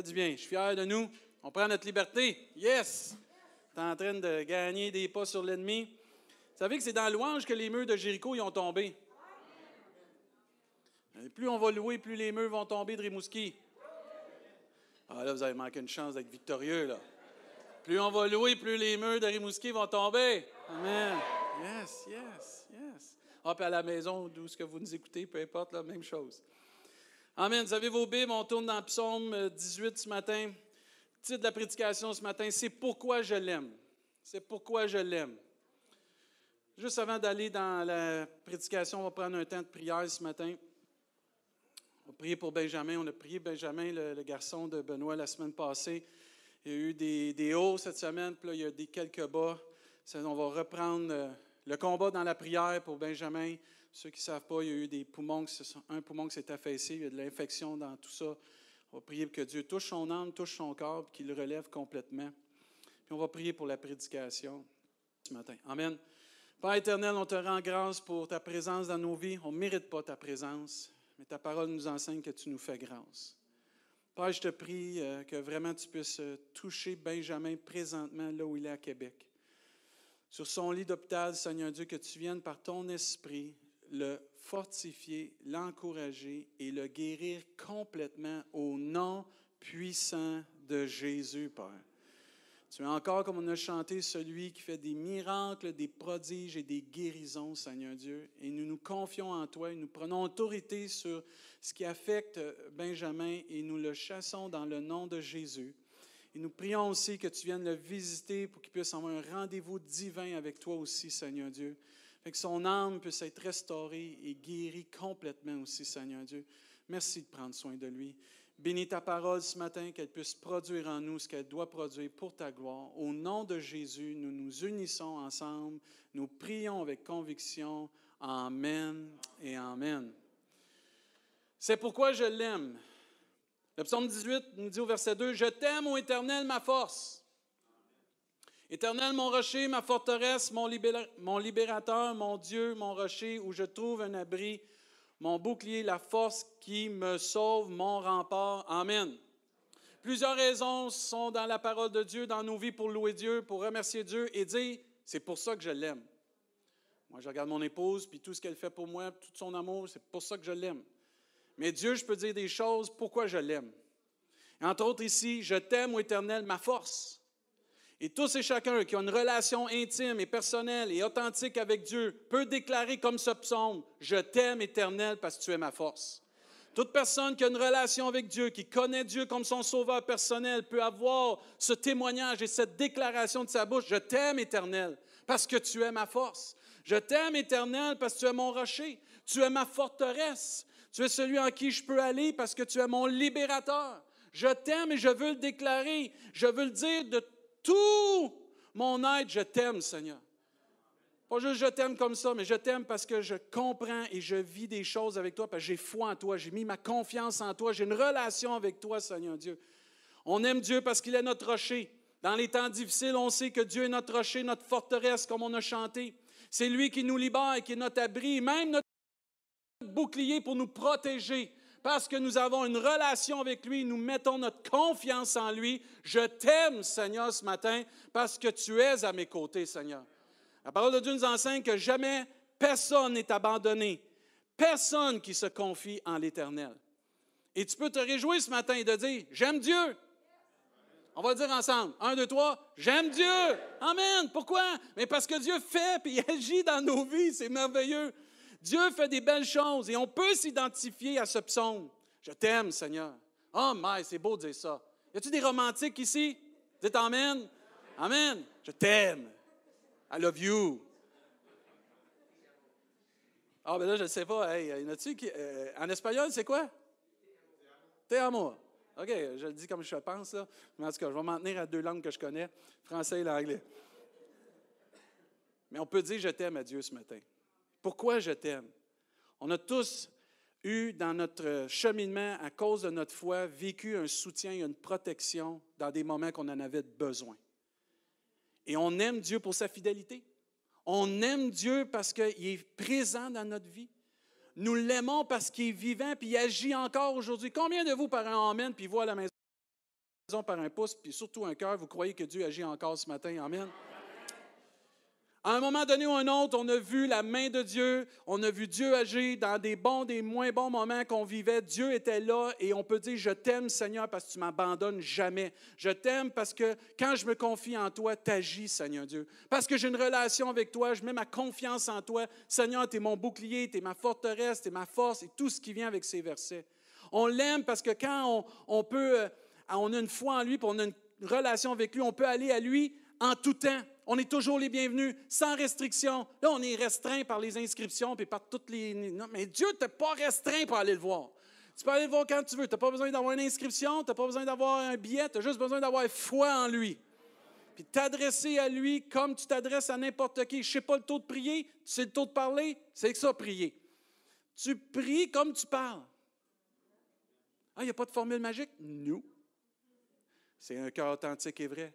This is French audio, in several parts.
du bien. Je suis fier de nous. On prend notre liberté. Yes! Tu es en train de gagner des pas sur l'ennemi. Vous savez que c'est dans louange que les murs de Jéricho y ont tombé. Plus on va louer, plus les murs vont tomber de Rimouski. Ah là, vous avez manqué une chance d'être victorieux, là. Plus on va louer, plus les murs de Rimouski vont tomber. Amen. Yes, yes, yes. Hop, à la maison, d'où ce que vous nous écoutez, peu importe, la même chose. Amen. Vous avez vos Bibles, on tourne dans Psaume 18 ce matin. Le titre de la prédication ce matin, c'est Pourquoi je l'aime. C'est pourquoi je l'aime. Juste avant d'aller dans la prédication, on va prendre un temps de prière ce matin. On va prier pour Benjamin. On a prié Benjamin, le, garçon de Benoît, la semaine passée. Il y a eu des, hauts cette semaine, puis là, il y a des quelques bas. On va reprendre euh, le combat dans la prière pour Benjamin. Ceux qui ne savent pas, il y a eu des poumons, un poumon qui s'est affaissé, il y a de l'infection dans tout ça. On va prier que Dieu touche son âme, touche son corps, qu'il le relève complètement. Puis on va prier pour la prédication ce matin. Amen. Père éternel, on te rend grâce pour ta présence dans nos vies. On ne mérite pas ta présence, mais ta parole nous enseigne que tu nous fais grâce. Père, je te prie euh, que vraiment tu puisses euh, toucher Benjamin présentement là où il est à Québec. Sur son lit d'hôpital, Seigneur Dieu, que tu viennes par ton esprit le fortifier, l'encourager et le guérir complètement au nom puissant de Jésus, Père. Tu es encore, comme on a chanté, celui qui fait des miracles, des prodiges et des guérisons, Seigneur Dieu. Et nous nous confions en toi et nous prenons autorité sur ce qui affecte Benjamin et nous le chassons dans le nom de Jésus. Et nous prions aussi que tu viennes le visiter pour qu'il puisse avoir un rendez-vous divin avec toi aussi, Seigneur Dieu. Que son âme puisse être restaurée et guérie complètement aussi, Seigneur Dieu. Merci de prendre soin de lui. Bénis ta parole ce matin, qu'elle puisse produire en nous ce qu'elle doit produire pour ta gloire. Au nom de Jésus, nous nous unissons ensemble. Nous prions avec conviction. Amen et Amen. C'est pourquoi je l'aime. Le psaume 18 nous dit au verset 2, Je t'aime, ô Éternel, ma force. Éternel, mon rocher, ma forteresse, mon, libérateur, mon Dieu, mon rocher, où je trouve un abri mon bouclier, la force qui me sauve, mon rempart. Amen. Plusieurs raisons sont dans la parole de Dieu, dans nos vies, pour louer Dieu, pour remercier Dieu et dire, c'est pour ça que je l'aime. Moi, je regarde mon épouse, puis tout ce qu'elle fait pour moi, tout son amour, c'est pour ça que je l'aime. Mais Dieu, je peux dire des choses, pourquoi je l'aime. Entre autres ici, je t'aime, ô Éternel, ma force. Et tous et chacun qui ont une relation intime et personnelle et authentique avec Dieu peut déclarer comme ce psaume, Je t'aime éternel parce que tu es ma force. Toute personne qui a une relation avec Dieu, qui connaît Dieu comme son sauveur personnel, peut avoir ce témoignage et cette déclaration de sa bouche, Je t'aime éternel parce que tu es ma force. Je t'aime éternel parce que tu es mon rocher. Tu es ma forteresse. Tu es celui en qui je peux aller parce que tu es mon libérateur. Je t'aime et je veux le déclarer. Je veux le dire de tout mon être, je t'aime, Seigneur. Pas juste je t'aime comme ça, mais je t'aime parce que je comprends et je vis des choses avec toi, parce que j'ai foi en toi, j'ai mis ma confiance en toi, j'ai une relation avec toi, Seigneur Dieu. On aime Dieu parce qu'il est notre rocher. Dans les temps difficiles, on sait que Dieu est notre rocher, notre forteresse, comme on a chanté. C'est lui qui nous libère, qui est notre abri, même notre bouclier pour nous protéger parce que nous avons une relation avec lui, nous mettons notre confiance en lui. Je t'aime, Seigneur, ce matin, parce que tu es à mes côtés, Seigneur. La parole de Dieu nous enseigne que jamais personne n'est abandonné, personne qui se confie en l'Éternel. Et tu peux te réjouir ce matin et de dire, j'aime Dieu. On va le dire ensemble. Un, deux, trois. J'aime Dieu. Amen. Pourquoi? Mais parce que Dieu fait et agit dans nos vies. C'est merveilleux. Dieu fait des belles choses et on peut s'identifier à ce psaume. Je t'aime, Seigneur. Oh, mais c'est beau de dire ça. Y a-t-il des romantiques ici? Dites Amen. Amen. Je t'aime. I love you. Ah, ben là, je ne sais pas. A-tu. Euh, en espagnol, c'est quoi? Te amo. OK, je le dis comme je pense. Mais en tout cas, je vais m'en tenir à deux langues que je connais, français et l'anglais. Mais on peut dire je t'aime à Dieu ce matin. Pourquoi je t'aime? On a tous eu dans notre cheminement, à cause de notre foi, vécu un soutien et une protection dans des moments qu'on en avait besoin. Et on aime Dieu pour sa fidélité. On aime Dieu parce qu'il est présent dans notre vie. Nous l'aimons parce qu'il est vivant puis il agit encore aujourd'hui. Combien de vous, par un Amen, puis voient la maison? par un pouce, puis surtout un cœur, vous croyez que Dieu agit encore ce matin? Amen. À un moment donné ou un autre, on a vu la main de Dieu, on a vu Dieu agir dans des bons, des moins bons moments qu'on vivait. Dieu était là et on peut dire, je t'aime Seigneur parce que tu m'abandonnes jamais. Je t'aime parce que quand je me confie en toi, t'agis Seigneur Dieu. Parce que j'ai une relation avec toi, je mets ma confiance en toi. Seigneur, tu es mon bouclier, tu es ma forteresse, tu es ma force et tout ce qui vient avec ces versets. On l'aime parce que quand on, peut, euh, on a une foi en lui, puis on a une relation avec lui, on peut aller à lui en tout temps. On est toujours les bienvenus, sans restriction. Là, on est restreint par les inscriptions et par toutes les. Mais Dieu ne t'a pas restreint pour aller le voir. Tu peux aller le voir quand tu veux. Tu n'as pas besoin d'avoir une inscription, tu n'as pas besoin d'avoir un billet, tu as juste besoin d'avoir foi en lui. Puis t'adresser à lui comme tu t'adresses à n'importe qui. Je ne sais pas le taux de prier, tu sais le taux de parler, c'est que ça, prier. Tu pries comme tu parles. Ah, il n'y a pas de formule magique? Non. C'est un cœur authentique et vrai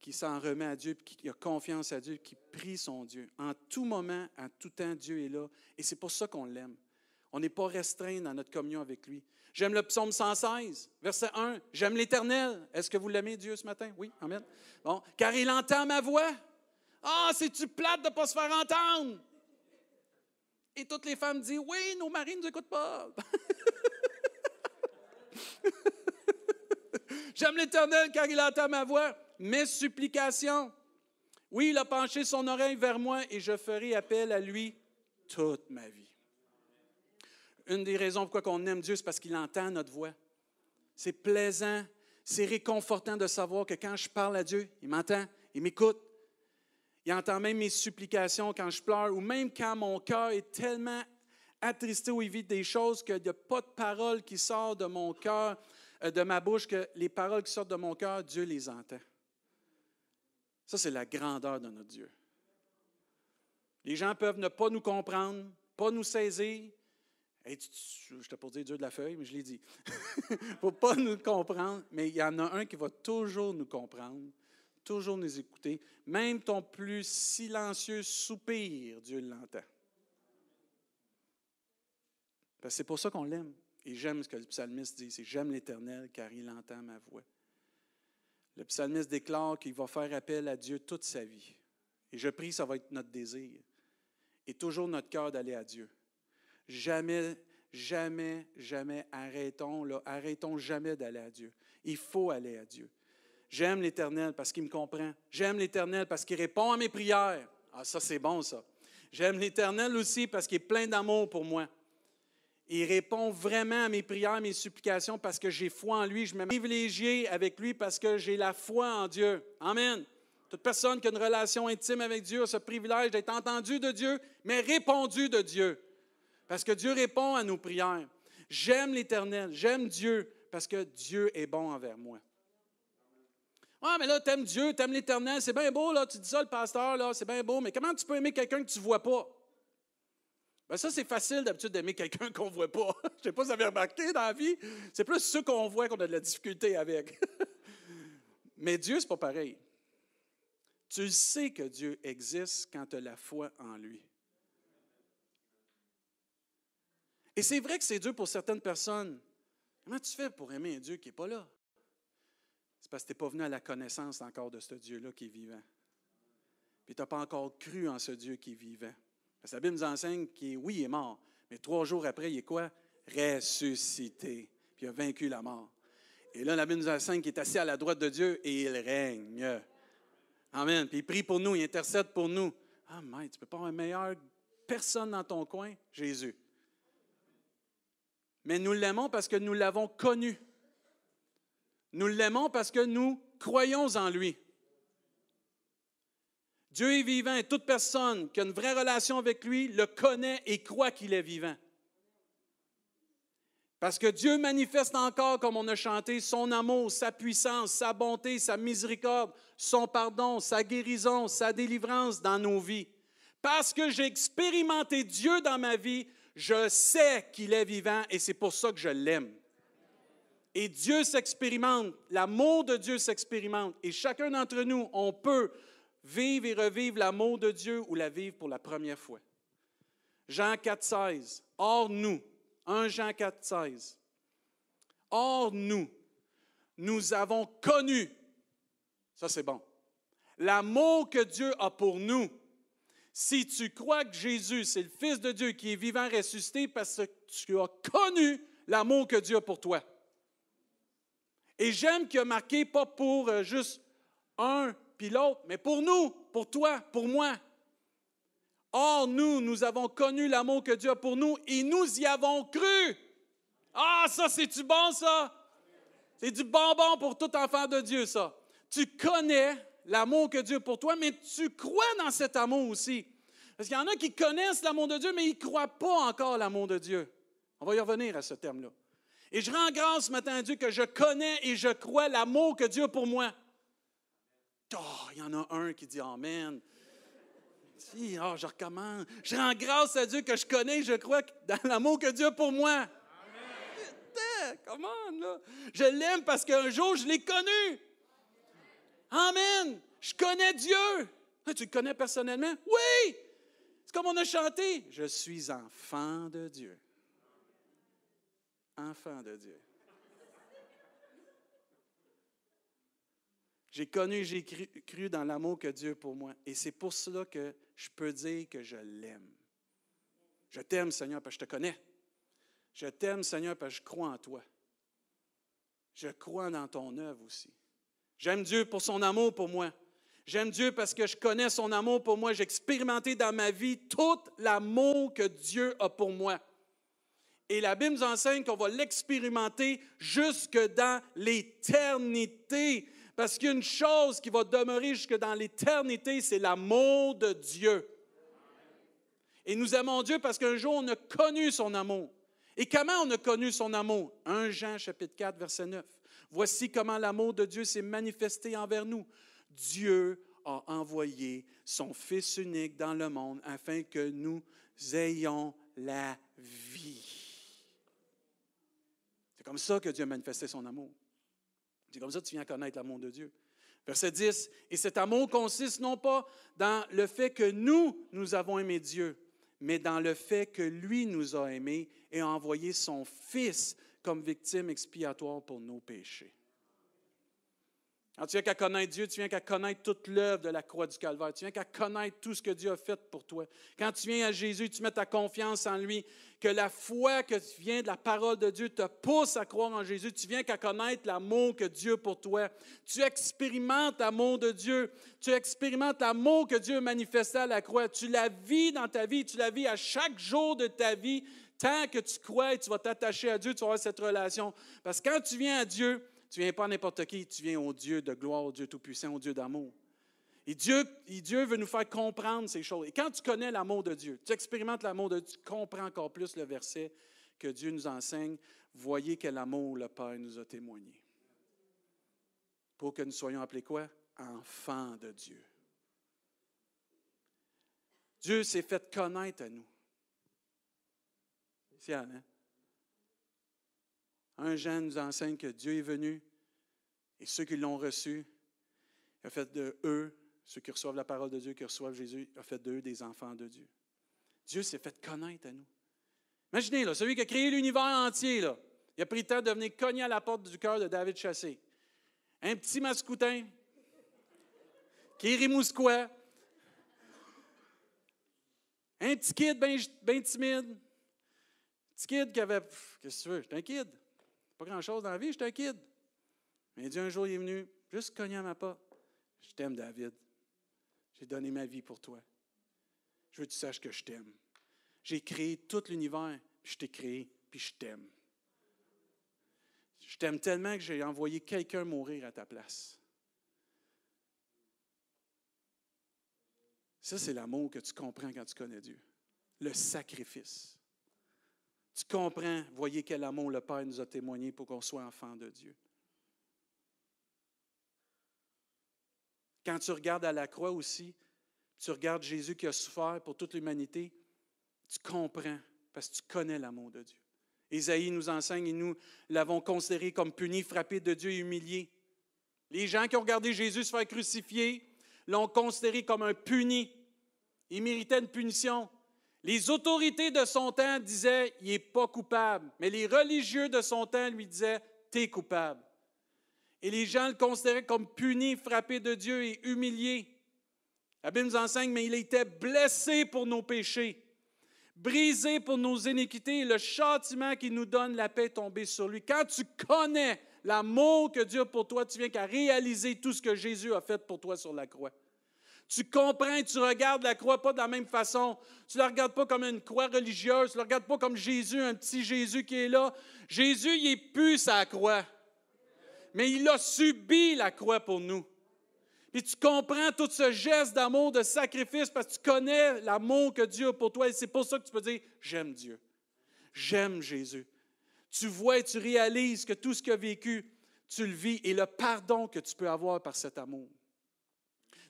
qui s'en remet à Dieu, qui a confiance à Dieu, qui prie son Dieu. En tout moment, en tout temps, Dieu est là. Et c'est pour ça qu'on l'aime. On n'est pas restreint dans notre communion avec lui. J'aime le psaume 116, verset 1. J'aime l'Éternel. Est-ce que vous l'aimez, Dieu, ce matin? Oui, Amen. Bon, car il entend ma voix. Ah, c'est-tu plate de ne pas se faire entendre? Et toutes les femmes disent, oui, nos maris ne nous écoutent pas. J'aime l'Éternel car il entend ma voix mes supplications. Oui, il a penché son oreille vers moi et je ferai appel à lui toute ma vie. Une des raisons pourquoi on aime Dieu, c'est parce qu'il entend notre voix. C'est plaisant, c'est réconfortant de savoir que quand je parle à Dieu, il m'entend, il m'écoute. Il entend même mes supplications quand je pleure ou même quand mon cœur est tellement attristé ou évite des choses qu'il n'y a pas de parole qui sort de mon cœur, euh, de ma bouche, que les paroles qui sortent de mon cœur, Dieu les entend. Ça, c'est la grandeur de notre Dieu. Les gens peuvent ne pas nous comprendre, pas nous saisir. je ne pour dire Dieu de la feuille, mais je l'ai dit. Il ne faut pas nous comprendre, mais il y en a un qui va toujours nous comprendre, toujours nous écouter. Même ton plus silencieux soupir, Dieu l'entend. C'est pour ça qu'on l'aime. Et j'aime ce que le psalmiste dit, c'est j'aime l'Éternel car il entend ma voix. Le psalmiste déclare qu'il va faire appel à Dieu toute sa vie. Et je prie, ça va être notre désir. Et toujours notre cœur d'aller à Dieu. Jamais, jamais, jamais arrêtons, là, arrêtons jamais d'aller à Dieu. Il faut aller à Dieu. J'aime l'Éternel parce qu'il me comprend. J'aime l'Éternel parce qu'il répond à mes prières. Ah, ça, c'est bon, ça. J'aime l'Éternel aussi parce qu'il est plein d'amour pour moi. Il répond vraiment à mes prières, mes supplications parce que j'ai foi en lui. Je me privilégié avec lui parce que j'ai la foi en Dieu. Amen. Toute personne qui a une relation intime avec Dieu a ce privilège d'être entendu de Dieu, mais répondu de Dieu. Parce que Dieu répond à nos prières. J'aime l'Éternel, j'aime Dieu parce que Dieu est bon envers moi. Ah, mais là, t'aimes Dieu, t'aimes l'Éternel, c'est bien beau, là, tu dis ça, le pasteur, là, c'est bien beau, mais comment tu peux aimer quelqu'un que tu ne vois pas? Ben ça, c'est facile d'habitude d'aimer quelqu'un qu'on ne voit pas. Je ne sais pas si vous avez remarqué dans la vie. C'est plus ceux qu'on voit qu'on a de la difficulté avec. Mais Dieu, ce n'est pas pareil. Tu sais que Dieu existe quand tu as la foi en lui. Et c'est vrai que c'est dur pour certaines personnes. Comment tu fais pour aimer un Dieu qui n'est pas là? C'est parce que tu n'es pas venu à la connaissance encore de ce Dieu-là qui est vivant. Puis tu n'as pas encore cru en ce Dieu qui est vivant. Parce que la Bible nous enseigne qu'il oui, est mort, mais trois jours après, il est quoi? Ressuscité. Puis il a vaincu la mort. Et là, la Bible nous enseigne qu'il est assis à la droite de Dieu et il règne. Amen. Puis il prie pour nous, il intercède pour nous. Ah, mais tu ne peux pas avoir une meilleure personne dans ton coin? Jésus. Mais nous l'aimons parce que nous l'avons connu. Nous l'aimons parce que nous croyons en lui. Dieu est vivant et toute personne qui a une vraie relation avec lui le connaît et croit qu'il est vivant. Parce que Dieu manifeste encore, comme on a chanté, son amour, sa puissance, sa bonté, sa miséricorde, son pardon, sa guérison, sa délivrance dans nos vies. Parce que j'ai expérimenté Dieu dans ma vie, je sais qu'il est vivant et c'est pour ça que je l'aime. Et Dieu s'expérimente, l'amour de Dieu s'expérimente. Et chacun d'entre nous, on peut vivre et revivre l'amour de Dieu ou la vivre pour la première fois. Jean 4, 16. Or nous, 1 Jean 4, 16. Or nous, nous avons connu, ça c'est bon, l'amour que Dieu a pour nous. Si tu crois que Jésus, c'est le Fils de Dieu qui est vivant, ressuscité, parce que tu as connu l'amour que Dieu a pour toi. Et j'aime qu'il a marqué pas pour euh, juste un puis l'autre, mais pour nous, pour toi, pour moi. Or, nous, nous avons connu l'amour que Dieu a pour nous et nous y avons cru. Ah, ça, c'est du bon, ça? C'est du bonbon pour tout enfant de Dieu, ça. Tu connais l'amour que Dieu a pour toi, mais tu crois dans cet amour aussi. Parce qu'il y en a qui connaissent l'amour de Dieu, mais ils ne croient pas encore l'amour de Dieu. On va y revenir à ce terme-là. Et je rends grâce ce matin à Dieu que je connais et je crois l'amour que Dieu a pour moi. Oh, il y en a un qui dit Amen. Si, oh, je recommence. Je rends grâce à Dieu que je connais je crois dans l'amour que Dieu a pour moi. Comment, là? Je l'aime parce qu'un jour, je l'ai connu. Amen. Je connais Dieu. Ah, tu le connais personnellement? Oui. C'est comme on a chanté. Je suis enfant de Dieu. Enfant de Dieu. J'ai connu, j'ai cru, cru, dans l'amour que Dieu a pour moi. Et c'est pour cela que je peux dire que je l'aime. Je t'aime, Seigneur, parce que je te connais. Je t'aime, Seigneur, parce que je crois en toi. Je crois dans ton œuvre aussi. J'aime Dieu pour son amour pour moi. J'aime Dieu parce que je connais son amour pour moi. J'ai expérimenté dans ma vie tout l'amour que Dieu a pour moi. Et la Bible nous enseigne qu'on va l'expérimenter jusque dans l'éternité. Parce qu'il y a une chose qui va demeurer jusque dans l'éternité, c'est l'amour de Dieu. Et nous aimons Dieu parce qu'un jour, on a connu son amour. Et comment on a connu son amour? 1 Jean chapitre 4, verset 9. Voici comment l'amour de Dieu s'est manifesté envers nous. Dieu a envoyé son Fils unique dans le monde afin que nous ayons la vie. C'est comme ça que Dieu a manifesté son amour. C'est comme ça que tu viens connaître l'amour de Dieu. Verset 10, et cet amour consiste non pas dans le fait que nous, nous avons aimé Dieu, mais dans le fait que lui nous a aimés et a envoyé son Fils comme victime expiatoire pour nos péchés. Quand tu viens qu'à connaître Dieu, tu viens qu'à connaître toute l'œuvre de la croix du Calvaire. Tu viens qu'à connaître tout ce que Dieu a fait pour toi. Quand tu viens à Jésus, tu mets ta confiance en lui, que la foi que tu viens de la parole de Dieu te pousse à croire en Jésus. Tu viens qu'à connaître l'amour que Dieu pour toi. Tu expérimentes l'amour de Dieu. Tu expérimentes l'amour que Dieu a manifesté à la croix. Tu la vis dans ta vie. Tu la vis à chaque jour de ta vie. Tant que tu crois et tu vas t'attacher à Dieu, tu vas avoir cette relation. Parce que quand tu viens à Dieu, tu viens pas à n'importe qui, tu viens au Dieu de gloire, au Dieu Tout-Puissant, au Dieu d'amour. Et Dieu, Dieu veut nous faire comprendre ces choses. Et quand tu connais l'amour de Dieu, tu expérimentes l'amour de Dieu, tu comprends encore plus le verset que Dieu nous enseigne. Voyez quel amour le Père nous a témoigné. Pour que nous soyons appelés quoi? Enfants de Dieu. Dieu s'est fait connaître à nous. C'est hein? Un Jean nous enseigne que Dieu est venu et ceux qui l'ont reçu, il a fait de eux, ceux qui reçoivent la parole de Dieu, qui reçoivent Jésus, il a fait d'eux des enfants de Dieu. Dieu s'est fait connaître à nous. Imaginez, là, celui qui a créé l'univers entier, là, il a pris le temps de venir cogner à la porte du cœur de David Chassé. Un petit mascoutin, qui est rimousquois, un petit kid bien timide, un petit kid qui avait. Qu'est-ce que tu veux? J'étais un kid. Pas grand-chose dans la vie, j'étais un kid. Mais Dieu, un jour, il est venu juste cogner à ma porte. Je t'aime, David. J'ai donné ma vie pour toi. Je veux que tu saches que je t'aime. J'ai créé tout l'univers, puis je t'ai créé, puis je t'aime. Je t'aime tellement que j'ai envoyé quelqu'un mourir à ta place. Ça, c'est l'amour que tu comprends quand tu connais Dieu. Le sacrifice. Tu comprends, voyez quel amour le Père nous a témoigné pour qu'on soit enfant de Dieu. Quand tu regardes à la croix aussi, tu regardes Jésus qui a souffert pour toute l'humanité, tu comprends parce que tu connais l'amour de Dieu. Isaïe nous enseigne et nous l'avons considéré comme puni, frappé de Dieu et humilié. Les gens qui ont regardé Jésus se faire crucifier l'ont considéré comme un puni. Il méritait une punition. Les autorités de son temps disaient, il n'est pas coupable, mais les religieux de son temps lui disaient, tu es coupable. Et les gens le considéraient comme puni, frappé de Dieu et humilié. La Bible nous enseigne, mais il était blessé pour nos péchés, brisé pour nos iniquités, et le châtiment qui nous donne la paix tombé sur lui. Quand tu connais l'amour que Dieu a pour toi, tu viens qu'à réaliser tout ce que Jésus a fait pour toi sur la croix. Tu comprends, tu regardes la croix pas de la même façon. Tu ne la regardes pas comme une croix religieuse, tu ne la regardes pas comme Jésus, un petit Jésus qui est là. Jésus, il est plus sa croix. Mais il a subi la croix pour nous. Puis tu comprends tout ce geste d'amour, de sacrifice, parce que tu connais l'amour que Dieu a pour toi. Et c'est pour ça que tu peux dire, j'aime Dieu. J'aime Jésus. Tu vois et tu réalises que tout ce qu'il a vécu, tu le vis et le pardon que tu peux avoir par cet amour.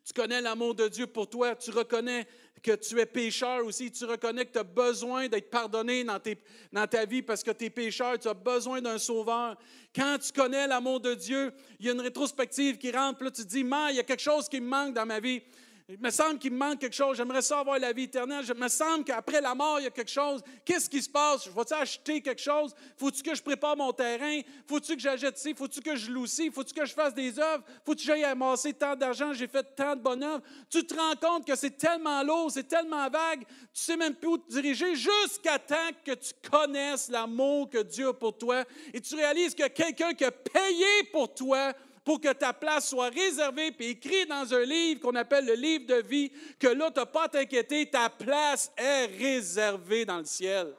Tu connais l'amour de Dieu pour toi. Tu reconnais que tu es pécheur aussi. Tu reconnais que tu as besoin d'être pardonné dans, ta vie parce que tu es pécheur. Tu as besoin d'un sauveur. Quand tu connais l'amour de Dieu, il y a une rétrospective qui rentre. Puis là, tu te dis, il y a quelque chose qui me manque dans ma vie. Il me semble qu'il me manque quelque chose. J'aimerais ça avoir la vie éternelle. Il me semble qu'après la mort, il y a quelque chose. Qu'est-ce qui se passe? Je vais-tu acheter quelque chose? Faut-tu que je prépare mon terrain? Faut-tu que j'achète ci? Faut-tu que je loue ci? Faut-tu que je fasse des œuvres? Faut-tu que j'aille amasser tant d'argent? J'ai fait tant de bonnes œuvres. Tu te rends compte que c'est tellement lourd, c'est tellement vague, tu sais même plus où te diriger jusqu'à temps que tu connaisses l'amour que Dieu a pour toi et tu réalises que quelqu'un qui a payé pour toi pour que ta place soit réservée puis écrit dans un livre qu'on appelle le livre de vie, que là, tu n'as pas à t'inquiéter, ta place est réservée dans le ciel.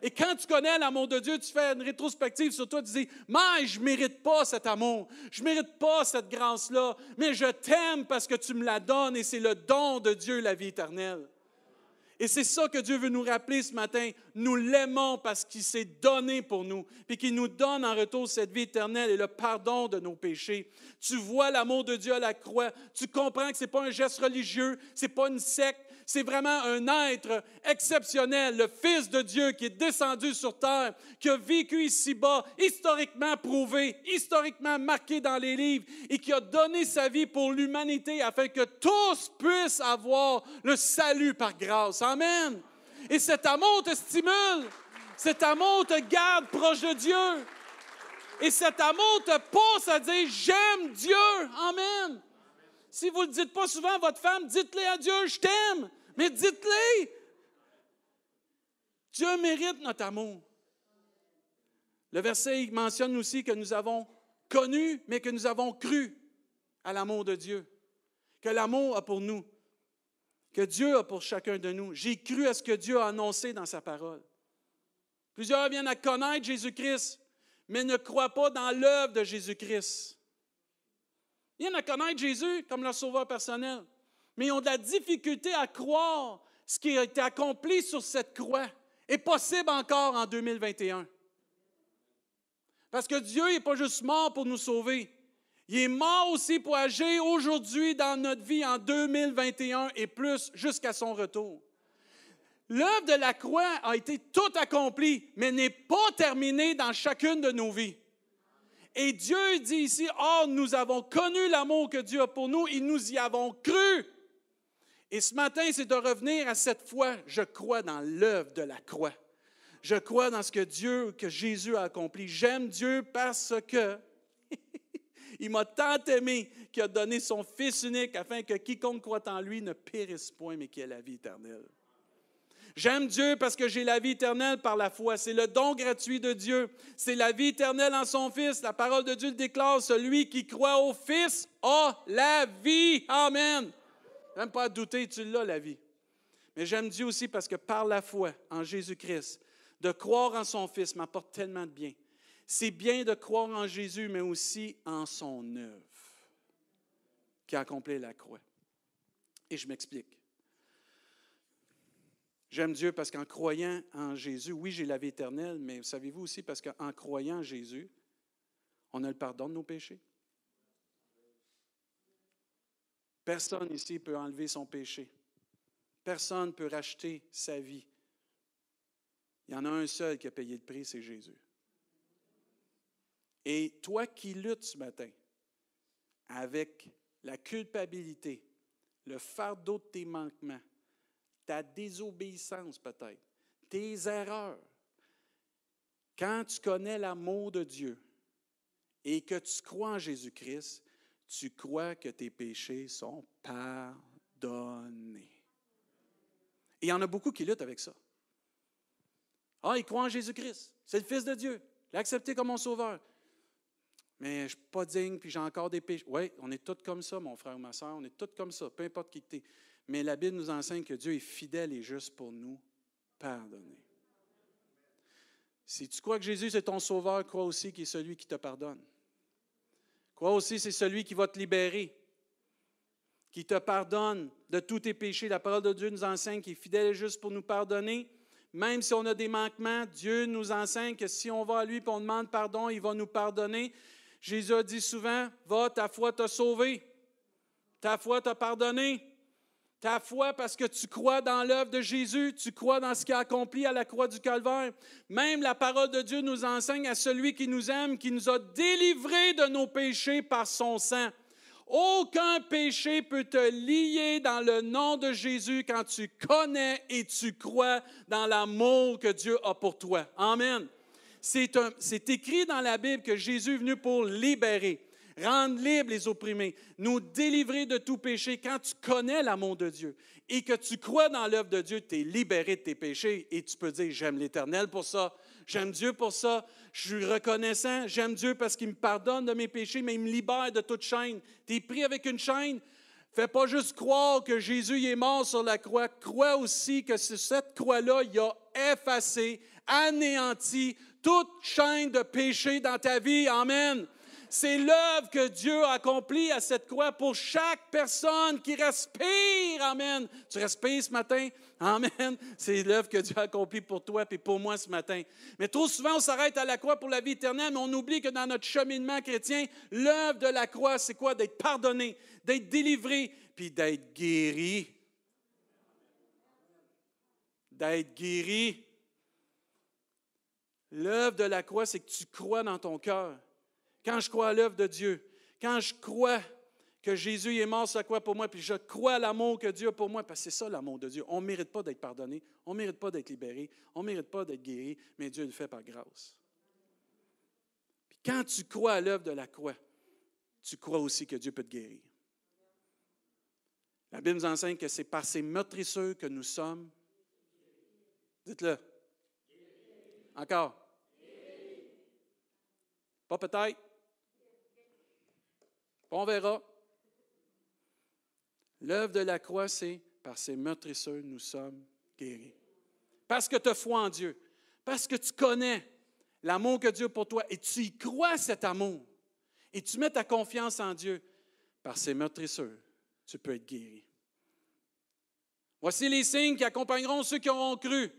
Et quand tu connais l'amour de Dieu, tu fais une rétrospective sur toi, tu dis, mais je ne mérite pas cet amour, je ne mérite pas cette grâce-là, mais je t'aime parce que tu me la donnes et c'est le don de Dieu, la vie éternelle. Et c'est ça que Dieu veut nous rappeler ce matin. Nous l'aimons parce qu'il s'est donné pour nous, puis qu'il nous donne en retour cette vie éternelle et le pardon de nos péchés. Tu vois l'amour de Dieu à la croix. Tu comprends que ce n'est pas un geste religieux, ce n'est pas une secte, c'est vraiment un être exceptionnel, le Fils de Dieu qui est descendu sur terre, qui a vécu ici-bas, historiquement prouvé, historiquement marqué dans les livres, et qui a donné sa vie pour l'humanité afin que tous puissent avoir le salut par grâce. Amen. Et cet amour te stimule, cet amour te garde proche de Dieu. Et cet amour te pousse à dire, j'aime Dieu. Amen. Si vous ne le dites pas souvent à votre femme, dites-le à Dieu, je t'aime. Mais dites-le. Dieu mérite notre amour. Le verset mentionne aussi que nous avons connu, mais que nous avons cru à l'amour de Dieu. Que l'amour a pour nous. Que Dieu a pour chacun de nous. J'ai cru à ce que Dieu a annoncé dans sa parole. Plusieurs viennent à connaître Jésus-Christ, mais ne croient pas dans l'œuvre de Jésus-Christ. Ils viennent à connaître Jésus comme leur sauveur personnel, mais ils ont de la difficulté à croire ce qui a été accompli sur cette croix est possible encore en 2021. Parce que Dieu n'est pas juste mort pour nous sauver. Il est mort aussi pour agir aujourd'hui dans notre vie en 2021 et plus jusqu'à son retour. L'œuvre de la croix a été tout accomplie, mais n'est pas terminée dans chacune de nos vies. Et Dieu dit ici, oh, nous avons connu l'amour que Dieu a pour nous et nous y avons cru. Et ce matin, c'est de revenir à cette foi, je crois dans l'œuvre de la croix. Je crois dans ce que Dieu, que Jésus a accompli. J'aime Dieu parce que il m'a tant aimé qu'il a donné son Fils unique afin que quiconque croit en lui ne périsse point, mais qu'il ait la vie éternelle. J'aime Dieu parce que j'ai la vie éternelle par la foi. C'est le don gratuit de Dieu. C'est la vie éternelle en son Fils. La parole de Dieu le déclare. Celui qui croit au Fils a la vie. Amen. Même pas à douter, tu l'as, la vie. Mais j'aime Dieu aussi parce que par la foi en Jésus-Christ, de croire en son Fils m'apporte tellement de bien. C'est bien de croire en Jésus, mais aussi en son œuvre qui a accompli la croix. Et je m'explique. J'aime Dieu parce qu'en croyant en Jésus, oui, j'ai la vie éternelle, mais savez-vous aussi parce qu'en croyant en Jésus, on a le pardon de nos péchés. Personne ici peut enlever son péché. Personne ne peut racheter sa vie. Il y en a un seul qui a payé le prix, c'est Jésus. Et toi qui luttes ce matin avec la culpabilité, le fardeau de tes manquements, ta désobéissance peut-être, tes erreurs. Quand tu connais l'amour de Dieu, et que tu crois en Jésus-Christ, tu crois que tes péchés sont pardonnés. Et il y en a beaucoup qui luttent avec ça. Ah, il croit en Jésus-Christ. C'est le Fils de Dieu. Il l'a accepté comme mon sauveur. Mais je ne suis pas digne, puis j'ai encore des péchés. Oui, on est tous comme ça, mon frère ou ma soeur. On est tous comme ça, peu importe qui tu es. Mais la Bible nous enseigne que Dieu est fidèle et juste pour nous pardonner. Si tu crois que Jésus est ton sauveur, crois aussi qu'il est celui qui te pardonne. Crois aussi c'est celui qui va te libérer, qui te pardonne de tous tes péchés. La parole de Dieu nous enseigne qu'il est fidèle et juste pour nous pardonner. Même si on a des manquements, Dieu nous enseigne que si on va à lui et on demande pardon, il va nous pardonner. Jésus a dit souvent, va, ta foi t'a sauvé, ta foi t'a pardonné. Ta foi parce que tu crois dans l'œuvre de Jésus, tu crois dans ce qu'il a accompli à la croix du Calvaire. Même la parole de Dieu nous enseigne à celui qui nous aime, qui nous a délivrés de nos péchés par son sang. Aucun péché peut te lier dans le nom de Jésus quand tu connais et tu crois dans l'amour que Dieu a pour toi. Amen. C'est écrit dans la Bible que Jésus est venu pour libérer rendre libres les opprimés, nous délivrer de tout péché. Quand tu connais l'amour de Dieu et que tu crois dans l'œuvre de Dieu, tu es libéré de tes péchés et tu peux dire, j'aime l'Éternel pour ça, j'aime Dieu pour ça, je suis reconnaissant, j'aime Dieu parce qu'il me pardonne de mes péchés, mais il me libère de toute chaîne. Tu es pris avec une chaîne. Fais pas juste croire que Jésus est mort sur la croix, crois aussi que sur cette croix-là, il a effacé, anéanti toute chaîne de péché dans ta vie. Amen. C'est l'œuvre que Dieu a accomplie à cette croix pour chaque personne qui respire. Amen. Tu respires ce matin? Amen. C'est l'œuvre que Dieu a accomplie pour toi et pour moi ce matin. Mais trop souvent, on s'arrête à la croix pour la vie éternelle, mais on oublie que dans notre cheminement chrétien, l'œuvre de la croix, c'est quoi? D'être pardonné, d'être délivré, puis d'être guéri. D'être guéri. L'œuvre de la croix, c'est que tu crois dans ton cœur quand je crois à l'œuvre de Dieu, quand je crois que Jésus est mort sur la pour moi, puis je crois à l'amour que Dieu a pour moi, parce que c'est ça l'amour de Dieu. On ne mérite pas d'être pardonné, on ne mérite pas d'être libéré, on ne mérite pas d'être guéri, mais Dieu le fait par grâce. Puis quand tu crois à l'œuvre de la croix, tu crois aussi que Dieu peut te guérir. La Bible nous enseigne que c'est par ces meurtrisseurs que nous sommes. Dites-le. Encore. Pas peut-être. On verra. L'œuvre de la croix, c'est par ces meurtrisseurs, nous sommes guéris. Parce que tu as foi en Dieu, parce que tu connais l'amour que Dieu a pour toi et tu y crois cet amour et tu mets ta confiance en Dieu, par ces meurtrisseurs, tu peux être guéri. Voici les signes qui accompagneront ceux qui auront cru.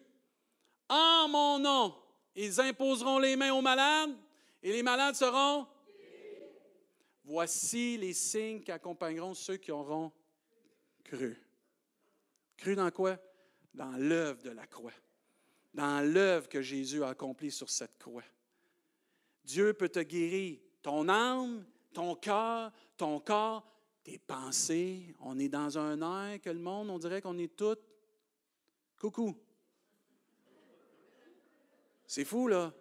En mon nom, ils imposeront les mains aux malades et les malades seront Voici les signes qui accompagneront ceux qui auront cru. Cru dans quoi? Dans l'œuvre de la croix. Dans l'œuvre que Jésus a accomplie sur cette croix. Dieu peut te guérir ton âme, ton cœur, ton corps, tes pensées. On est dans un air que le monde, on dirait qu'on est tous. Coucou. C'est fou, là.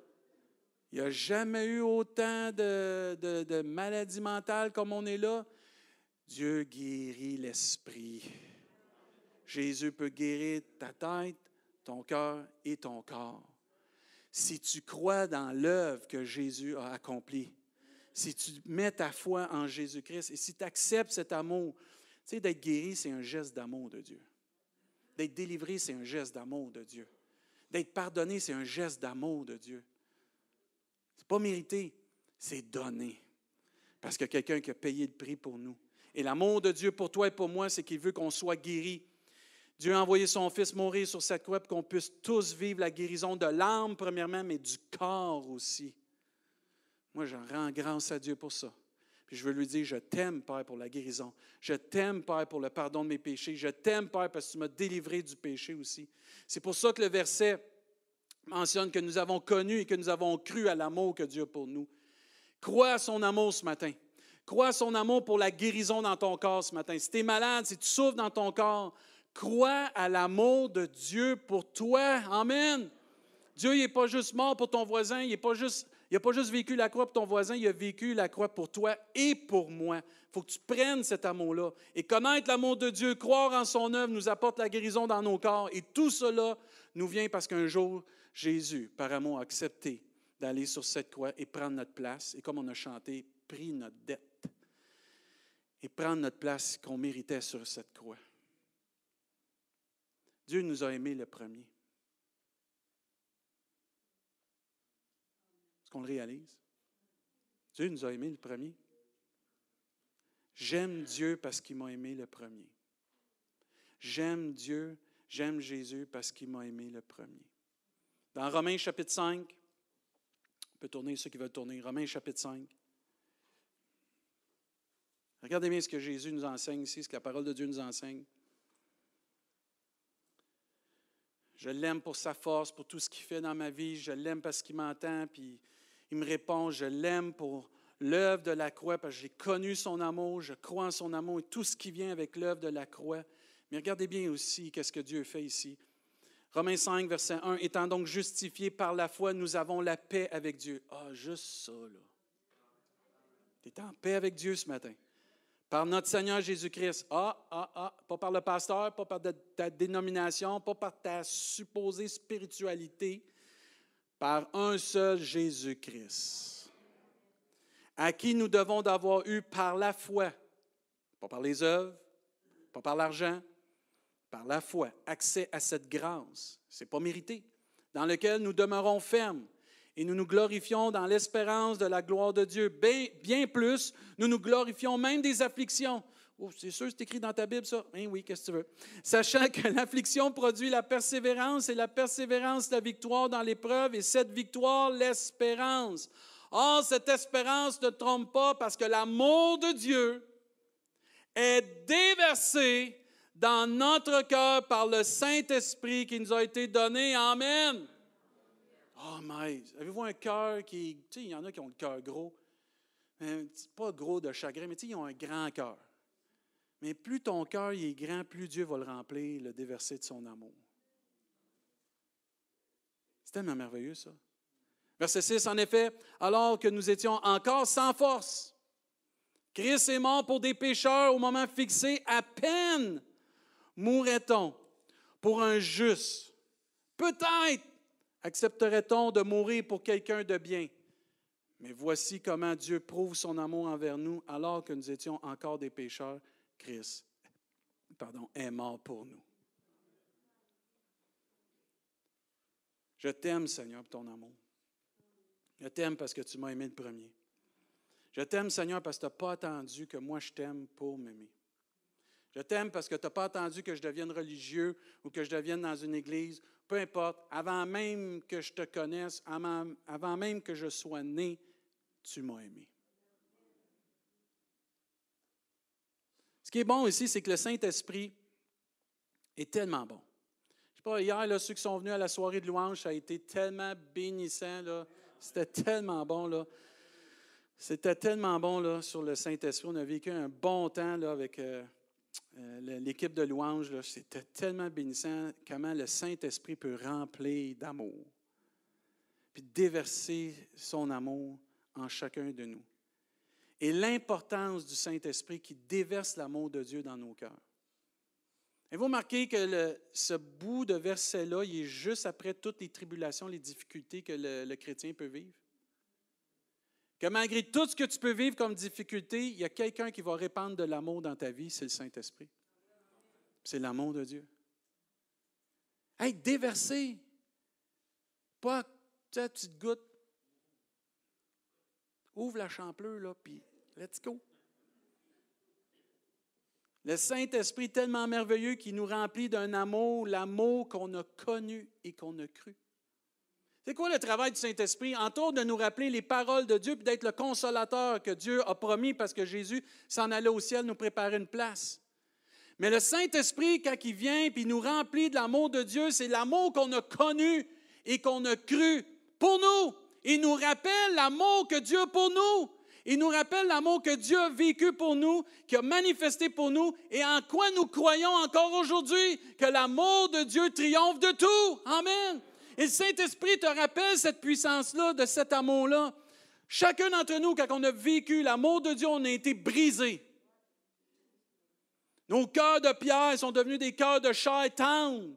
Il n'y a jamais eu autant de, maladies mentales comme on est là. Dieu guérit l'esprit. Jésus peut guérir ta tête, ton cœur et ton corps. Si tu crois dans l'œuvre que Jésus a accomplie, si tu mets ta foi en Jésus-Christ et si tu acceptes cet amour, tu sais, d'être guéri, c'est un geste d'amour de Dieu. D'être délivré, c'est un geste d'amour de Dieu. D'être pardonné, c'est un geste d'amour de Dieu pas mérité, c'est donné. Parce a quelqu'un qui a payé le prix pour nous. Et l'amour de Dieu pour toi et pour moi, c'est qu'il veut qu'on soit guéri. Dieu a envoyé son Fils mourir sur cette croix pour qu'on puisse tous vivre la guérison de l'âme, premièrement, mais du corps aussi. Moi, j'en rends grâce à Dieu pour ça. Puis je veux lui dire, je t'aime, Père, pour la guérison. Je t'aime, Père, pour le pardon de mes péchés. Je t'aime, Père, parce que tu m'as délivré du péché aussi. C'est pour ça que le verset mentionne que nous avons connu et que nous avons cru à l'amour que Dieu a pour nous. Crois à son amour ce matin. Crois à son amour pour la guérison dans ton corps ce matin. Si tu es malade, si tu souffres dans ton corps, crois à l'amour de Dieu pour toi. Amen. Dieu n'est pas juste mort pour ton voisin, il n'a pas, juste, Il pas juste vécu la croix pour ton voisin, il a vécu la croix pour toi et pour moi. Il faut que tu prennes cet amour-là. Et connaître l'amour de Dieu, croire en son œuvre, nous apporte la guérison dans nos corps. Et tout cela nous vient parce qu'un jour, Jésus, par amour, a accepté d'aller sur cette croix et prendre notre place. Et comme on a chanté, pris notre dette et prendre notre place qu'on méritait sur cette croix. Dieu nous a aimés le premier. Est-ce qu'on le réalise? Dieu nous a aimés le premier. J'aime Dieu parce qu'il m'a aimé le premier. J'aime Dieu, j'aime Jésus parce qu'il m'a aimé le premier. Dans Romains chapitre 5, on peut tourner ceux qui veulent tourner, Romains chapitre 5. Regardez bien ce que Jésus nous enseigne ici, ce que la parole de Dieu nous enseigne. Je l'aime pour sa force, pour tout ce qu'il fait dans ma vie. Je l'aime parce qu'il m'entend, puis il me répond. Je l'aime pour l'œuvre de la croix, parce que j'ai connu son amour, je crois en son amour et tout ce qui vient avec l'œuvre de la croix. Mais regardez bien aussi qu'est-ce que Dieu fait ici. Romains 5, verset 1, étant donc justifiés par la foi, nous avons la paix avec Dieu. Ah, juste ça, là. Tu es en paix avec Dieu ce matin. Par notre Seigneur Jésus-Christ. Ah, ah, ah, pas par le pasteur, pas par ta dénomination, pas par ta supposée spiritualité, par un seul Jésus-Christ, à qui nous devons d'avoir eu par la foi, pas par les œuvres, pas par l'argent, par la foi, accès à cette grâce, ce n'est pas mérité, dans lequel nous demeurons fermes et nous nous glorifions dans l'espérance de la gloire de Dieu. Bien, bien plus, nous nous glorifions même des afflictions. Oh, c'est sûr, c'est écrit dans ta Bible, ça? Hein, oui, qu'est-ce que tu veux? Sachant que l'affliction produit la persévérance et la persévérance, la victoire dans l'épreuve et cette victoire, l'espérance. Or, cette espérance ne trompe pas parce que l'amour de Dieu est déversé dans notre cœur par le Saint-Esprit qui nous a été donné. Amen. Oh, mais avez-vous un cœur qui. Tu sais, il y en a qui ont le cœur gros. pas gros de chagrin, mais tu sais, ils ont un grand cœur. Mais plus ton cœur est grand, plus Dieu va le remplir, le déverser de son amour. C'est tellement merveilleux, ça. Verset 6, en effet, alors que nous étions encore sans force, Christ est mort pour des pécheurs au moment fixé, à peine mourrait-on pour un juste? Peut-être Accepterait-on de mourir pour quelqu'un de bien? Mais voici comment Dieu prouve son amour envers nous alors que nous étions encore des pécheurs. Christ pardon, est mort pour nous. Je t'aime, Seigneur, pour ton amour. Je t'aime parce que tu m'as aimé le premier. Je t'aime, Seigneur, parce que tu n'as pas attendu que moi je t'aime pour m'aimer. Je t'aime parce que tu n'as pas attendu que je devienne religieux ou que je devienne dans une église peu importe, avant même que je te connaisse, avant, même que je sois né, tu m'as aimé. Ce qui est bon ici, c'est que le Saint-Esprit est tellement bon. Je sais pas, hier, ceux qui sont venus à la soirée de louange, ça a été tellement bénissant. C'était tellement bon. Là. C'était tellement bon là, sur le Saint-Esprit. On a vécu un bon temps là, avec euh, euh, l'équipe de louange, c'était tellement bénissant comment le Saint-Esprit peut remplir d'amour, puis déverser son amour en chacun de nous. Et l'importance du Saint-Esprit qui déverse l'amour de Dieu dans nos cœurs. Et vous remarquez que ce bout de verset-là, il est juste après toutes les tribulations, les difficultés que le chrétien peut vivre. Que malgré tout ce que tu peux vivre comme difficulté, il y a quelqu'un qui va répandre de l'amour dans ta vie, c'est le Saint-Esprit. C'est l'amour de Dieu. Hey, déverser. Pas, sais, petite goutte. Ouvre la champleur, là, puis let's go. Le Saint-Esprit tellement merveilleux qui nous remplit d'un amour, l'amour qu'on a connu et qu'on a cru. C'est quoi le travail du Saint-Esprit? Entre de nous rappeler les paroles de Dieu, puis d'être le consolateur que Dieu a promis parce que Jésus s'en allait au ciel nous préparer une place. Mais le Saint-Esprit, quand il vient puis nous remplit de l'amour de Dieu, c'est l'amour qu'on a connu et qu'on a cru pour nous. Il nous rappelle l'amour que Dieu a pour nous. Il nous rappelle l'amour que Dieu a vécu pour nous, qui a manifesté pour nous et en quoi nous croyons encore aujourd'hui, que l'amour de Dieu triomphe de tout. Amen. Et le Saint-Esprit te rappelle cette puissance-là, de cet amour-là. Chacun d'entre nous, quand on a vécu l'amour de Dieu, on a été brisé. Nos cœurs de pierre sont devenus des cœurs de chair tendres,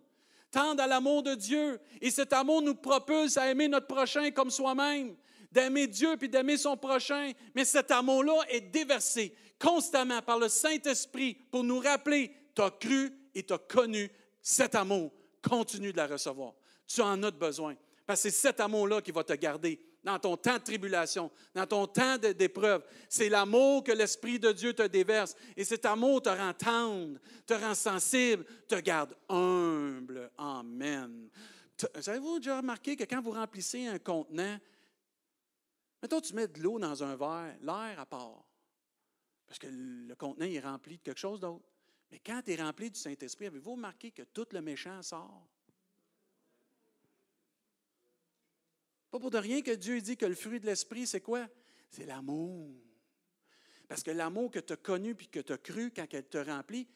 tendres à l'amour de Dieu. Et cet amour nous propulse à aimer notre prochain comme soi-même, d'aimer Dieu puis d'aimer son prochain. Mais cet amour-là est déversé constamment par le Saint-Esprit pour nous rappeler, tu as cru et tu as connu cet amour. Continue de la recevoir. Tu en as besoin. Parce que c'est cet amour-là qui va te garder dans ton temps de tribulation, dans ton temps d'épreuve. C'est l'amour que l'Esprit de Dieu te déverse. Et cet amour te rend tendre, te rend sensible, te garde humble. Amen. Avez-vous déjà remarqué que quand vous remplissez un contenant, mettons, tu mets de l'eau dans un verre, l'air à part. Parce que le contenant est rempli de quelque chose d'autre. Mais quand tu es rempli du Saint-Esprit, avez-vous remarqué que tout le méchant sort? Pas pour de rien que Dieu dit que le fruit de l'esprit, c'est quoi? C'est l'amour. Parce que l'amour que tu as connu puis que tu as cru quand elle te remplit,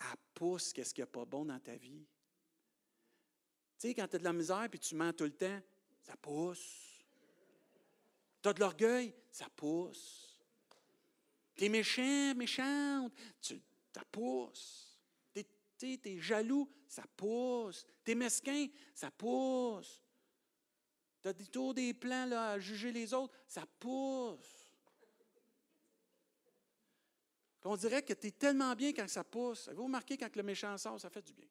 elle pousse qu'est-ce qu'il n'y a pas bon dans ta vie. Tu sais, quand tu as de la misère puis tu mens tout le temps, ça pousse. Tu as de l'orgueil, ça pousse. Tu es méchant, méchante, tu, ça pousse. Tu es, jaloux, ça pousse. Tu es mesquin, ça pousse. Tu as des tours des plans là, à juger les autres, ça pousse. On dirait que tu es tellement bien quand ça pousse. Avez-vous remarqué quand le méchant sort, ça fait du bien?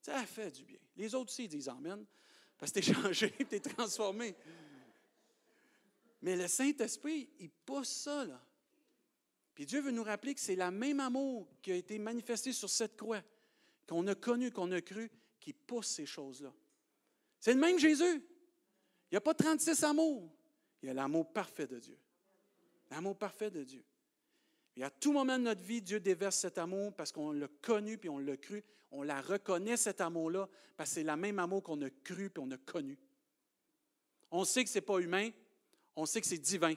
Ça fait du bien. Les autres aussi disent Amen, parce que tu es changé, tu es transformé. Mais le Saint-Esprit, il pousse ça, là. Puis Dieu veut nous rappeler que c'est le même amour qui a été manifesté sur cette croix, qu'on a connu, qu'on a cru, qui pousse ces choses-là. C'est le même Jésus. Il n'y a pas 36 amours. Il y a l'amour parfait de Dieu. L'amour parfait de Dieu. Et à tout moment de notre vie, Dieu déverse cet amour parce qu'on l'a connu puis on l'a cru. On la reconnaît, cet amour-là, parce que c'est le même amour qu'on a cru puis on a connu. On sait que ce n'est pas humain, on sait que c'est divin.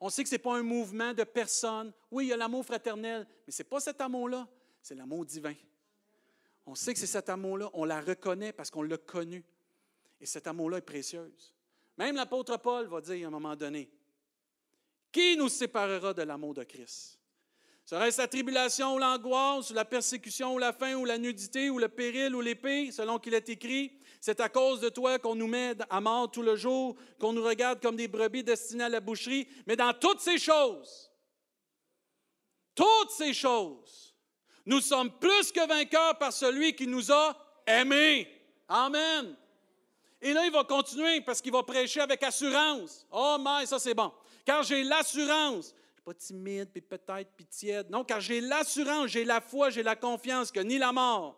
On sait que ce n'est pas un mouvement de personnes. Oui, il y a l'amour fraternel, mais ce n'est pas cet amour-là, c'est l'amour divin. On sait que c'est cet amour-là, on la reconnaît parce qu'on l'a connu. Et cet amour-là est précieux. Même l'apôtre Paul va dire à un moment donné, Qui nous séparera de l'amour de Christ? Serait-ce la tribulation ou l'angoisse, ou la persécution ou la faim ou la nudité ou le péril ou l'épée, selon qu'il est écrit? C'est à cause de toi qu'on nous met à mort tout le jour, qu'on nous regarde comme des brebis destinées à la boucherie. Mais dans toutes ces choses, toutes ces choses, nous sommes plus que vainqueurs par celui qui nous a aimés. Amen. Et là, il va continuer parce qu'il va prêcher avec assurance. Oh, mais ça, c'est bon. Car j'ai l'assurance. Je suis pas timide, puis peut-être, puis tiède. Non, car j'ai l'assurance, j'ai la foi, j'ai la confiance que ni la mort,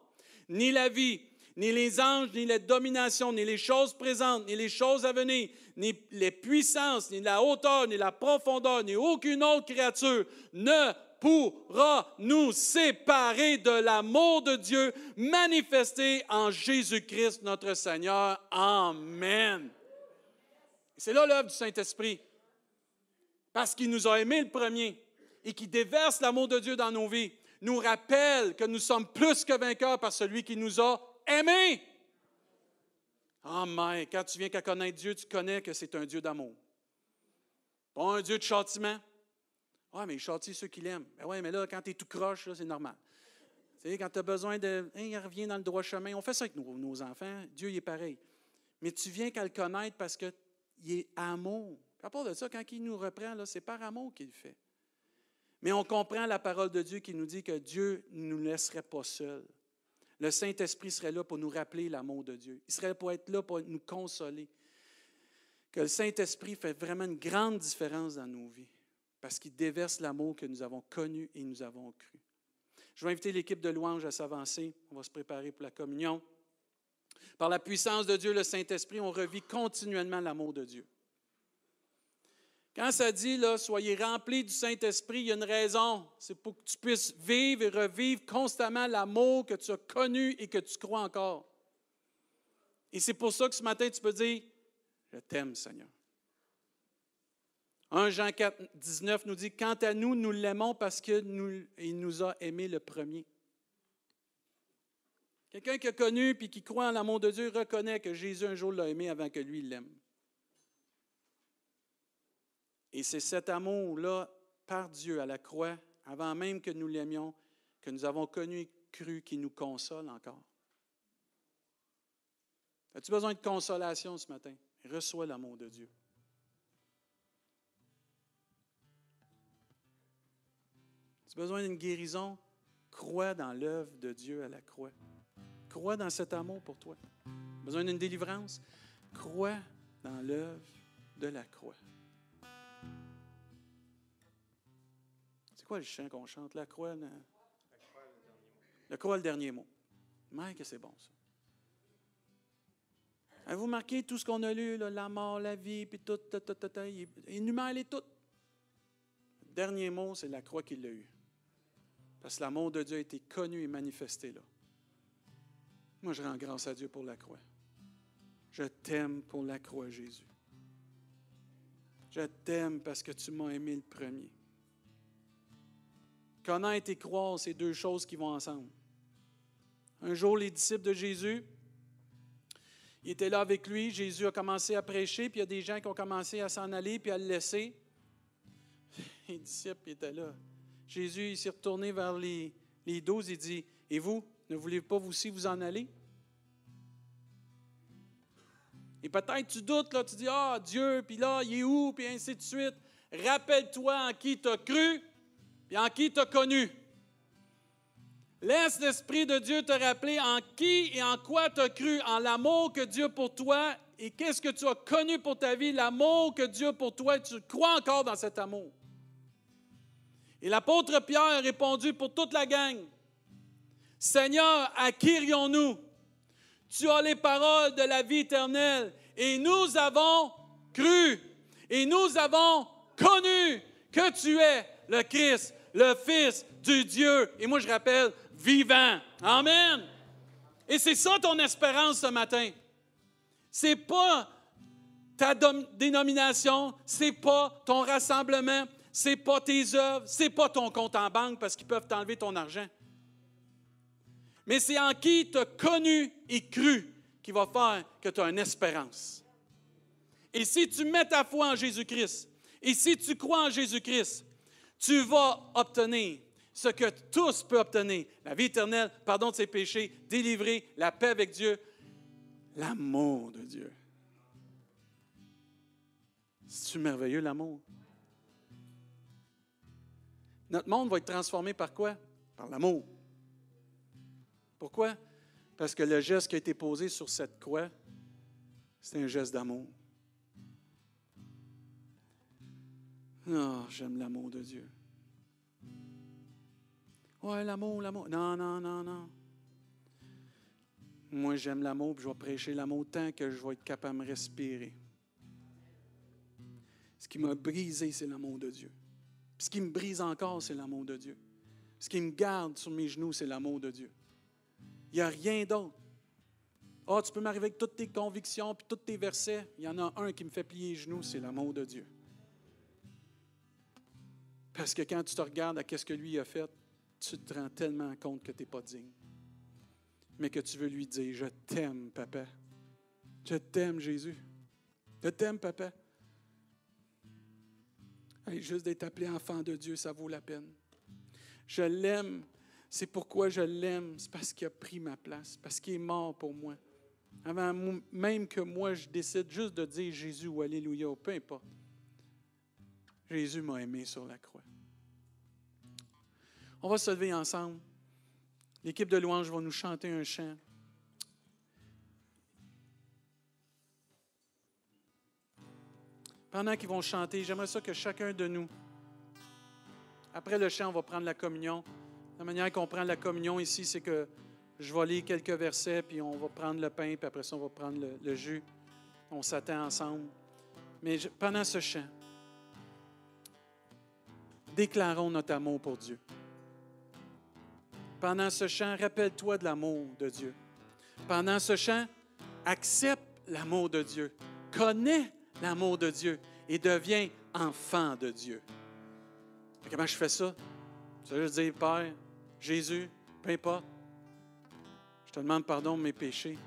ni la vie, ni les anges, ni les dominations, ni les choses présentes, ni les choses à venir, ni les puissances, ni la hauteur, ni la profondeur, ni aucune autre créature ne pourra nous séparer de l'amour de Dieu manifesté en Jésus-Christ notre Seigneur. Amen. C'est là l'œuvre du Saint-Esprit. Parce qu'il nous a aimés le premier et qui déverse l'amour de Dieu dans nos vies, nous rappelle que nous sommes plus que vainqueurs par celui qui nous a aimés. Amen. Quand tu viens qu'à connaître Dieu, tu connais que c'est un Dieu d'amour. Pas un Dieu de châtiment, ah, mais il châtie ceux qui l'aiment. Ben oui, mais là, quand tu es tout croche, c'est normal. Tu sais, quand tu as besoin de. Hein, il revient dans le droit chemin. On fait ça avec nos, enfants. Dieu, il est pareil. Mais tu viens qu'à le connaître parce qu'il est amour. à part de ça, quand il nous reprend, c'est par amour qu'il fait. Mais on comprend la parole de Dieu qui nous dit que Dieu ne nous laisserait pas seuls. Le Saint-Esprit serait là pour nous rappeler l'amour de Dieu. Il serait pour être là pour nous consoler. Que le Saint-Esprit fait vraiment une grande différence dans nos vies parce qu'il déverse l'amour que nous avons connu et nous avons cru. Je vais inviter l'équipe de louange à s'avancer. On va se préparer pour la communion. Par la puissance de Dieu, le Saint-Esprit, on revit continuellement l'amour de Dieu. Quand ça dit, là, soyez remplis du Saint-Esprit, il y a une raison. C'est pour que tu puisses vivre et revivre constamment l'amour que tu as connu et que tu crois encore. Et c'est pour ça que ce matin, tu peux dire, je t'aime, Seigneur. 1 Jean 4, 19 nous dit, Quant à nous, nous l'aimons parce qu'il nous, a aimés le premier. Quelqu'un qui a connu et qui croit en l'amour de Dieu reconnaît que Jésus un jour l'a aimé avant que lui l'aime. Et c'est cet amour-là, par Dieu à la croix, avant même que nous l'aimions, que nous avons connu et cru, qui nous console encore. As-tu besoin de consolation ce matin? Reçois l'amour de Dieu. Besoin d'une guérison? Crois dans l'œuvre de Dieu à la croix. Crois dans cet amour pour toi. Besoin d'une délivrance? Crois dans l'œuvre de la croix. C'est quoi le chant qu'on chante? La croix, la, la croix, le dernier mot. Mais que c'est bon, ça. Avez-vous marqué tout ce qu'on a lu, la mort, la vie, puis tout, tout, tout, tout, il énumère les tout? Le dernier mot, c'est la croix qu'il a eu. Parce que l'amour de Dieu a été connu et manifesté là. Moi, je rends grâce à Dieu pour la croix. Je t'aime pour la croix, Jésus. Je t'aime parce que tu m'as aimé le premier. Connaître et croire, c'est deux choses qui vont ensemble. Un jour, les disciples de Jésus, il était là avec lui. Jésus a commencé à prêcher, puis il y a des gens qui ont commencé à s'en aller, puis à le laisser. Les disciples étaient là. Jésus il s'est retourné vers les, les douze et dit Et vous, ne voulez pas vous aussi vous en aller Et peut-être tu doutes, là, tu dis Ah, Dieu, puis là, il est où Puis ainsi de suite. Rappelle-toi en qui tu as cru, puis en qui tu as connu. Laisse l'Esprit de Dieu te rappeler en qui et en quoi tu as cru, en l'amour que Dieu pour toi et qu'est-ce que tu as connu pour ta vie, l'amour que Dieu pour toi, tu crois encore dans cet amour. Et l'apôtre Pierre a répondu pour toute la gang, Seigneur, à qui irions-nous? Tu as les paroles de la vie éternelle et nous avons cru et nous avons connu que tu es le Christ, le Fils du Dieu. Et moi, je rappelle, vivant. Amen. Et c'est ça ton espérance ce matin. C'est pas ta dénomination, c'est pas ton rassemblement, c'est pas tes œuvres, c'est pas ton compte en banque parce qu'ils peuvent t'enlever ton argent. Mais c'est en qui tu as connu et cru qui va faire que tu as une espérance. Et si tu mets ta foi en Jésus-Christ, et si tu crois en Jésus-Christ, tu vas obtenir ce que tous peuvent obtenir, la vie éternelle, pardon de ses péchés, délivrer, la paix avec Dieu, l'amour de Dieu. C'est merveilleux l'amour? Notre monde va être transformé par quoi? Par l'amour. Pourquoi? Parce que le geste qui a été posé sur cette croix, c'est un geste d'amour. Oh, j'aime l'amour de Dieu. Ouais, l'amour, l'amour. Non, non, non, non. Moi, j'aime l'amour, puis je vais prêcher l'amour tant que je vais être capable de respirer. Ce qui m'a brisé, c'est l'amour de Dieu. Ce qui me brise encore, c'est l'amour de Dieu. Ce qui me garde sur mes genoux, c'est l'amour de Dieu. Il n'y a rien d'autre. oh, tu peux m'arriver avec toutes tes convictions puis tous tes versets. Il y en a un qui me fait plier les genoux, c'est l'amour de Dieu. Parce que quand tu te regardes à ce que lui a fait, tu te rends tellement compte que tu n'es pas digne. Mais que tu veux lui dire, je t'aime, papa. Je t'aime, Jésus. Je t'aime, papa. Juste d'être appelé enfant de Dieu, ça vaut la peine. Je l'aime. C'est pourquoi je l'aime. C'est parce qu'il a pris ma place, parce qu'il est mort pour moi. Avant même que moi, je décide juste de dire Jésus ou Alléluia, peu importe. Jésus m'a aimé sur la croix. On va se lever ensemble. L'équipe de louange va nous chanter un chant. Pendant qu'ils vont chanter, j'aimerais ça que chacun de nous, après le chant, on va prendre la communion. La manière qu'on prend la communion ici, c'est que je vais lire quelques versets, puis on va prendre le pain, puis après ça, on va prendre le, jus. On s'attend ensemble. Mais pendant ce chant, déclarons notre amour pour Dieu. Pendant ce chant, rappelle-toi de l'amour de Dieu. Pendant ce chant, accepte l'amour de Dieu. Connais l'amour de Dieu et deviens enfant de Dieu. comment je fais ça? Je veux dire, Père, Jésus, peu importe, je te demande pardon de mes péchés,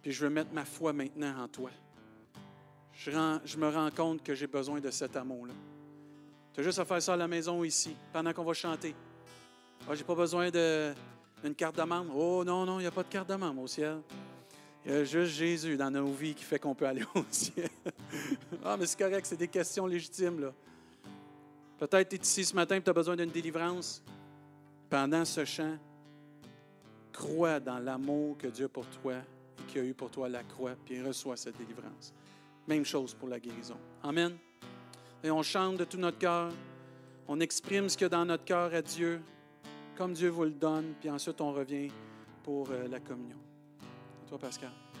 puis je veux mettre ma foi maintenant en toi. Je, je me rends compte que j'ai besoin de cet amour-là. Tu as juste à faire ça à la maison ou ici, pendant qu'on va chanter. Ah, j'ai pas besoin d'une carte de. Oh non, non, il n'y a pas de carte de au ciel. Il y a juste Jésus dans nos vies qui fait qu'on peut aller au ciel. ah, mais c'est correct, c'est des questions légitimes. là. Peut-être tu es ici ce matin et tu as besoin d'une délivrance. Pendant ce chant, crois dans l'amour que Dieu a pour toi et qu'il a eu pour toi la croix, puis reçois cette délivrance. Même chose pour la guérison. Amen. Et on chante de tout notre cœur. On exprime ce qu'il y a dans notre cœur à Dieu, comme Dieu vous le donne, puis ensuite on revient pour euh, la communion. Toi, Pascal.